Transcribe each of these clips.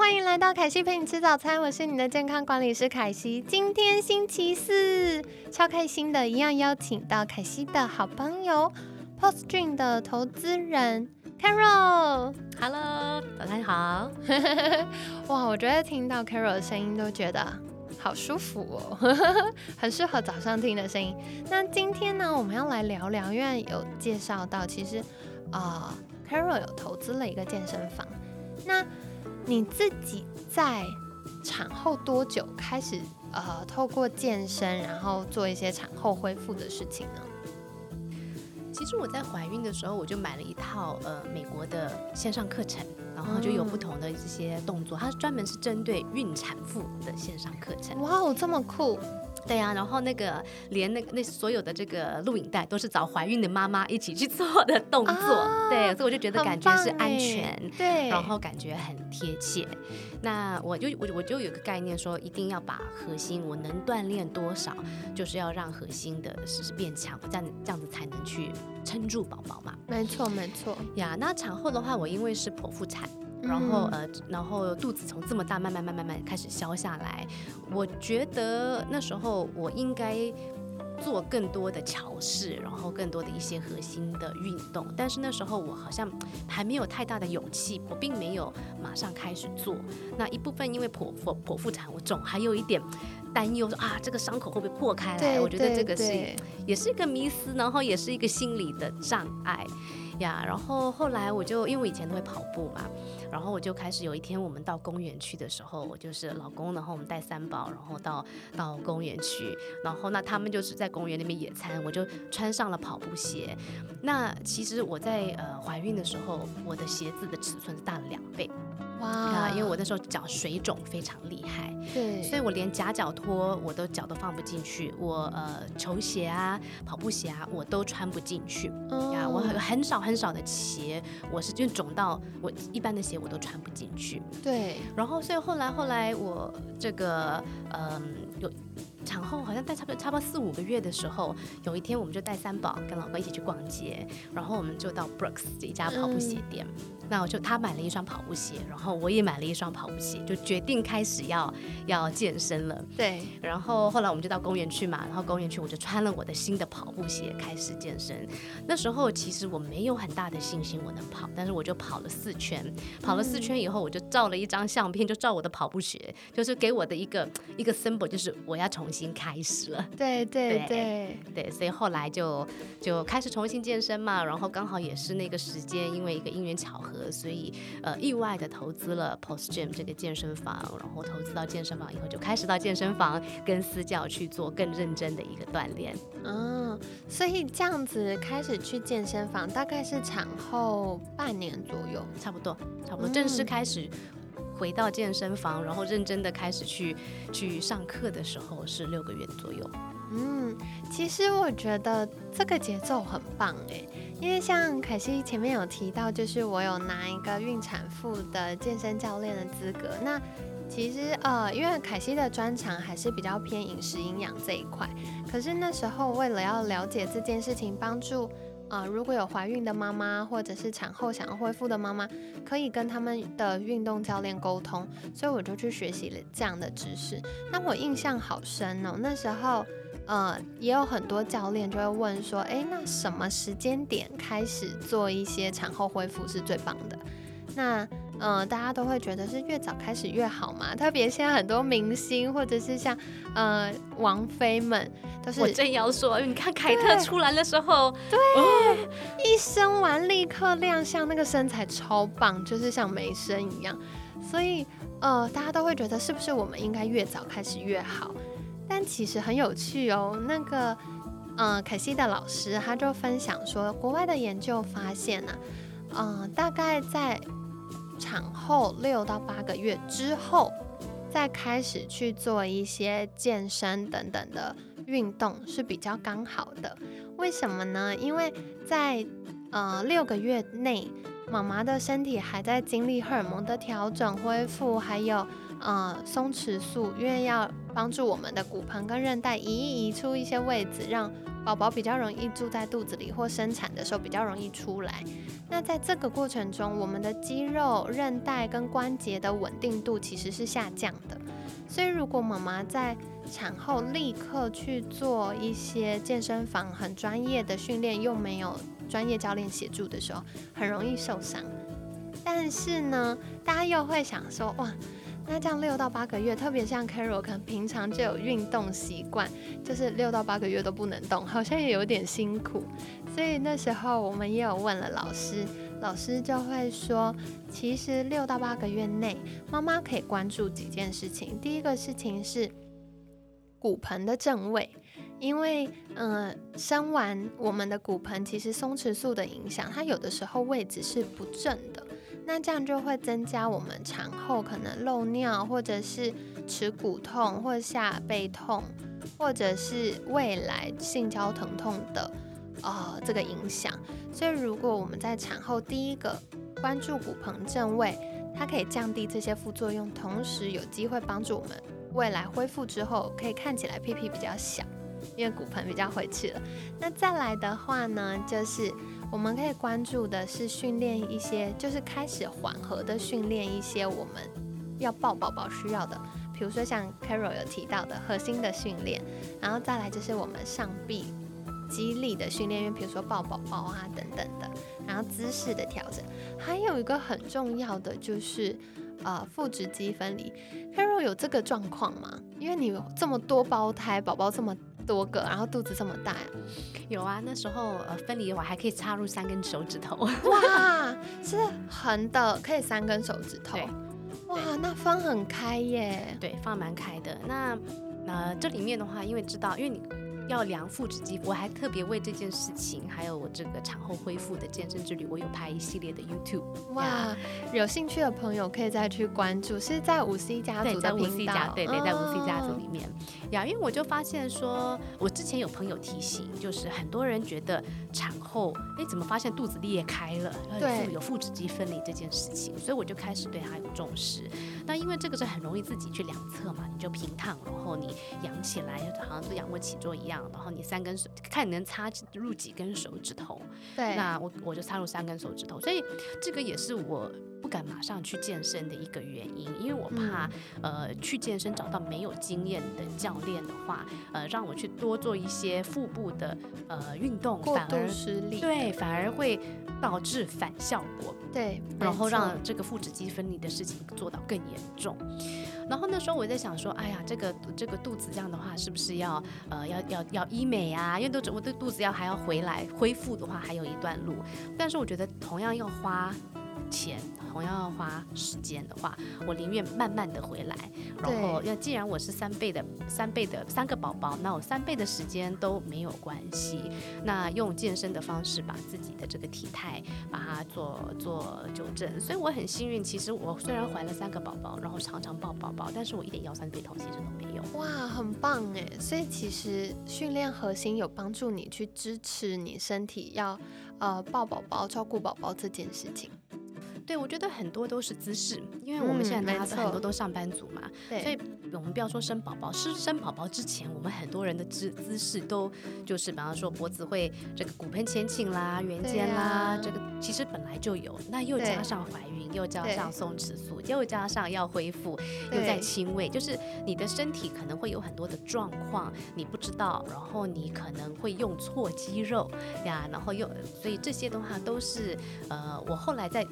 欢迎来到凯西陪你吃早餐，我是你的健康管理师凯西。今天星期四，超开心的，一样邀请到凯西的好朋友 Poststream 的投资人 Carol。Hello，早上好。哇，我觉得听到 Carol 的声音都觉得好舒服哦，很适合早上听的声音。那今天呢，我们要来聊聊，因为有介绍到，其实啊、c a r o l 有投资了一个健身房。那你自己在产后多久开始呃，透过健身，然后做一些产后恢复的事情呢？其实我在怀孕的时候，我就买了一套呃美国的线上课程，然后就有不同的这些动作，它专门是针对孕产妇的线上课程。哇哦，这么酷！对呀、然后那个连那个那所有的这个录影带都是找怀孕的妈妈一起去做的动作，啊对，所以我就觉得感觉是安全。对，然后感觉很贴切，那我就我我就有个概念说，一定要把核心我能锻炼多少，就是要让核心的是是变强，这样这样子才能去撑住宝宝嘛。没错没错，呀，那产后的话，我因为是剖腹产，然后嗯。呃，然后肚子从这么大慢慢慢慢慢慢开始消下来，我觉得那时候我应该做更多的桥式，然后更多的一些核心的运动，但是那时候我好像还没有太大的勇气，我并没有马上开始做。那一部分因为剖腹剖腹产，我总还有一点担忧说啊，这个伤口会不会破开来？我觉得这个是也是一个迷思，然后也是一个心理的障碍呀。然后后来我就因为我以前都会跑步嘛，然后我就开始有一天我们到公园去的时候，我就是老公，然后我们带三宝，然后到到公园去，然后那他们就是在公园那边野餐，我就穿上了跑步鞋。那其实我在呃怀孕的时候，我的鞋子的尺寸是大了两倍因为我那时候脚水肿非常厉害。对，所以我连夹脚拖我都脚都放不进去，我呃球鞋啊、跑步鞋啊我都穿不进去呀。我很少很少的鞋，我是就肿到我一般的鞋我都穿不进去。对，然后所以后来后来我这个嗯、有。产后好像带差不多差不多四五个月的时候，有一天我们就带三宝跟老公一起去逛街，然后我们就到 Brooks 这一家跑步鞋店，那我就他买了一双跑步鞋，然后我也买了一双跑步鞋，就决定开始要要健身了。对，然后后来我们就到公园去嘛，然后公园去我就穿了我的新的跑步鞋开始健身。那时候其实我没有很大的信心我能跑，但是我就跑了四圈，跑了四圈以后我就照了一张相片，就照我的跑步鞋，就是给我的一个一个 symbol，就是我要重新开始了。对对对对，对，所以后来就就开始重新健身嘛，然后刚好也是那个时间，因为一个因缘巧合，所以呃意外的投资了 Post Gym 这个健身房，然后投资到健身房以后，就开始到健身房跟私教去做更认真的一个锻炼。嗯，所以这样子开始去健身房，大概是产后半年左右。差不多，差不多正式嗯开始回到健身房，然后认真的开始去去上课的时候是六个月左右。嗯，其实我觉得这个节奏很棒哎，因为像凯西前面有提到，就是我有拿一个孕产妇的健身教练的资格。那其实呃，因为凯西的专长还是比较偏饮食营养这一块，可是那时候为了要了解这件事情，帮助呃如果有怀孕的妈妈或者是产后想要恢复的妈妈，可以跟他们的运动教练沟通，所以我就去学习了这样的知识。那我印象好深哦，那时候。呃，也有很多教练就会问说，诶，那什么时间点开始做一些产后恢复是最棒的？那呃，大家都会觉得是越早开始越好嘛。特别现在很多明星或者是像呃王菲们，都是我正要说，你看凯特出来的时候，对一生完立刻亮相，那个身材超棒，就是像没生一样。所以呃，大家都会觉得是不是我们应该越早开始越好？但其实很有趣哦。那个嗯，凯西的老师他就分享说，国外的研究发现啊，嗯、大概在产后六到八个月之后，再开始去做一些健身等等的运动是比较刚好的。为什么呢？因为在呃六个月内，妈妈的身体还在经历荷尔蒙的调整、恢复，还有呃松弛素，因为要帮助我们的骨盆跟韧带移一移出一些位置，让宝宝比较容易住在肚子里，或生产的时候比较容易出来。那在这个过程中，我们的肌肉、韧带跟关节的稳定度其实是下降的。所以，如果妈妈在产后立刻去做一些健身房很专业的训练，又没有专业教练协助的时候，很容易受伤。但是呢，大家又会想说，哇，那这样六到八个月，特别像 Carol，可能平常就有运动习惯，就是六到八个月都不能动，好像也有点辛苦。所以那时候我们也有问了老师。老师就会说，其实六到八个月内，妈妈可以关注几件事情。第一个事情是骨盆的正位，因为嗯，生完我们的骨盆其实松弛素的影响，它有的时候位置是不正的，那这样就会增加我们产后可能漏尿，或者是耻骨痛，或者下背痛，或者是未来性交疼痛的。呃，这个影响，所以如果我们在产后第一个关注骨盆正位，它可以降低这些副作用，同时有机会帮助我们未来恢复之后可以看起来屁屁比较小，因为骨盆比较回去了。那再来的话呢，就是我们可以关注的是训练一些，就是开始缓和的训练一些我们要抱宝宝需要的，比如说像 Carol 有提到的核心的训练，然后再来就是我们上臂。肌力的训练，因为比如说抱宝宝啊等等的，然后姿势的调整，还有一个很重要的就是呃腹直肌分离。Carol 有这个状况吗？因为你有这么多胞胎，宝宝这么多个，然后肚子这么大，有啊。那时候呃分离的话，还可以插入三根手指头。哇，是横的，可以三根手指头。哇，那放很开耶。对，放蛮开的。那呃这里面的话，因为知道，因为你。要量腹直肌，我还特别为这件事情，还有我这个产后恢复的健身之旅，我有拍一系列的 YouTube。哇，有兴趣的朋友可以再去关注，是在五 C 家族的频道。对对，在五 C 家族里面。呀，因为我就发现说，我之前有朋友提醒，就是很多人觉得产后，哎，怎么发现肚子裂开了？对，有腹直肌分离这件事情，所以我就开始对他有重视。那因为这个是很容易自己去量测嘛，你就平躺，然后你仰起来，好像做仰卧起坐一样，然后你三根手，看你能插入几根手指头。对，那我我就插入三根手指头，所以这个也是我。不敢马上去健身的一个原因，因为我怕，呃，去健身找到没有经验的教练的话，呃，让我去多做一些腹部的呃运动，反而失力，对，反而会导致反效果，对，然后让这个腹直肌分离的事情做到更严重。然后那时候我在想说，哎呀，这个这个肚子这样的话，是不是要呃要要要医美啊？因为肚子我的肚子要还要回来恢复的话，还有一段路。但是我觉得同样要花。钱同样要花时间的话，我宁愿慢慢的回来。然后，要既然我是三倍的三倍的三个宝宝，那我三倍的时间都没有关系。那用健身的方式把自己的这个体态把它做做纠正。所以我很幸运，其实我虽然怀了三个宝宝，然后常常抱宝宝，但是我一点腰酸背痛其实都没有。哇，很棒哎！所以其实训练核心有帮助你去支持你身体要呃抱宝宝、照顾宝宝这件事情。对，我觉得很多都是姿势，因为我们现在大家很多。都上班族嘛，所以我们不要说生宝宝，是生宝宝之前，我们很多人的姿姿势都就是，比方说脖子会这个骨盆前倾啦、圆肩啦，这个其实本来就有，那又加上怀孕，又加上松弛素，又加上要恢复，又在轻微，就是你的身体可能会有很多的状况，你不知道，然后你可能会用错肌肉呀，然后又，所以这些的话都是，呃，我后来在。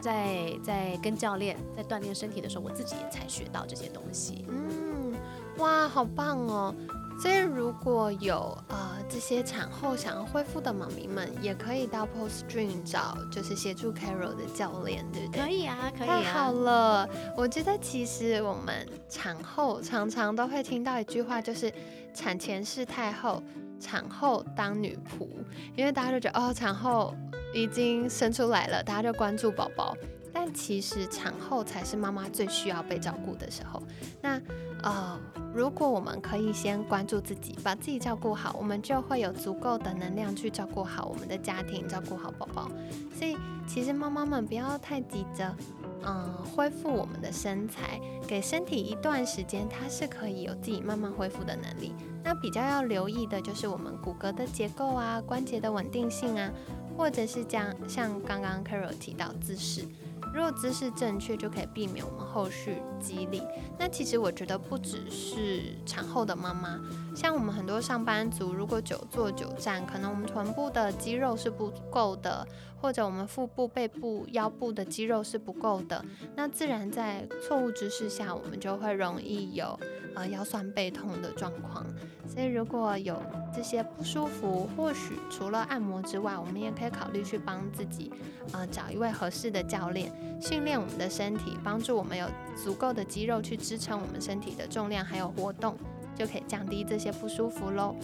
在在跟教练在锻炼身体的时候，我自己也才学到这些东西。嗯，哇，好棒哦！所以如果有呃这些产后想要恢复的妈咪们，也可以到 Post Dream 找就是协助 Carol 的教练，对不对？可以啊，可以。太好了，我觉得其实我们产后常常都会听到一句话，就是产前是太后，产后当女仆，因为大家都觉得哦，产后。已经生出来了，大家就关注宝宝。但其实产后才是妈妈最需要被照顾的时候。那呃，如果我们可以先关注自己，把自己照顾好，我们就会有足够的能量去照顾好我们的家庭，照顾好宝宝。所以，其实妈妈们不要太急着，嗯，恢复我们的身材，给身体一段时间，它是可以有自己慢慢恢复的能力。那比较要留意的就是我们骨骼的结构啊，关节的稳定性啊，或者是这样，像刚刚 Carol 提到姿势。如果姿势正确，就可以避免我们后续肌力。那其实我觉得不只是产后的妈妈，像我们很多上班族，如果久坐久站，可能我们臀部的肌肉是不够的，或者我们腹部、背部、腰部的肌肉是不够的，那自然在错误姿势下，我们就会容易有呃腰酸背痛的状况。所以如果有这些不舒服，或许除了按摩之外，我们也可以考虑去帮自己呃找一位合适的教练。训练我们的身体，帮助我们有足够的肌肉去支撑我们身体的重量，还有活动，就可以降低这些不舒服喽。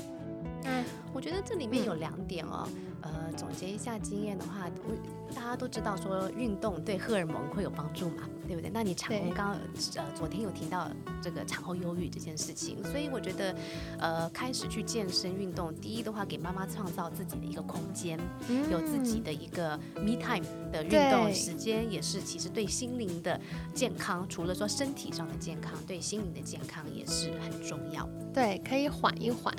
那我觉得这里面有两点哦。呃，总结一下经验的话，我大家都知道说运动对荷尔蒙会有帮助嘛，对不对？那你产后刚刚呃昨天有提到这个产后忧郁这件事情，所以我觉得呃开始去健身运动，第一的话给妈妈创造自己的一个空间，有自己的一个 me time 的运动时间，也是其实对心灵的健康，除了说身体上的健康，对心灵的健康也是很重要。对，可以缓一缓。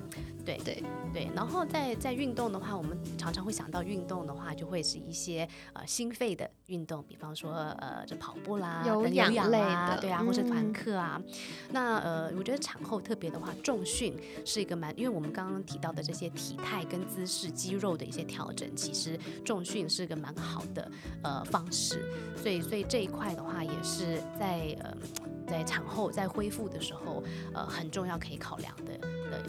对对对，然后在在运动的话，我们常常会想到运动的话，就会是一些呃心肺的运动，比方说呃这跑步啦、有氧类的，对啊，或者团课啊。那呃，我觉得产后特别的话，重训是一个蛮，因为我们刚刚提到的这些体态跟姿势、肌肉的一些调整，其实重训是个蛮好的呃方式。所以所以这一块的话，也是在呃在产后在恢复的时候，呃很重要可以考量的的。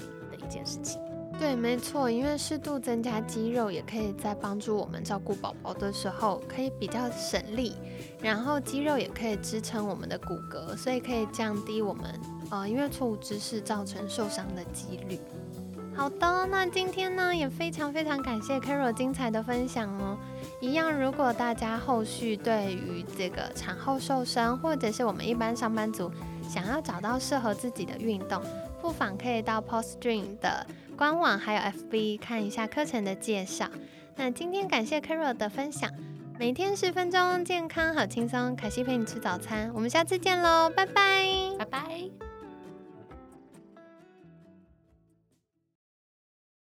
一件事情，对，没错，因为适度增加肌肉，也可以在帮助我们照顾宝宝的时候，可以比较省力，然后肌肉也可以支撑我们的骨骼，所以可以降低我们呃因为错误姿势造成受伤的几率。好的，那今天呢也非常非常感谢 Carol 精彩的分享哦。一样，如果大家后续对于这个产后瘦身，或者是我们一般上班族想要找到适合自己的运动，不妨可以到 Post Dream 的官网还有 FB 看一下课程的介绍。那今天感谢 Carol 的分享，每天十分钟，健康好轻松，凯西陪你吃早餐，我们下次见喽，拜拜，拜拜。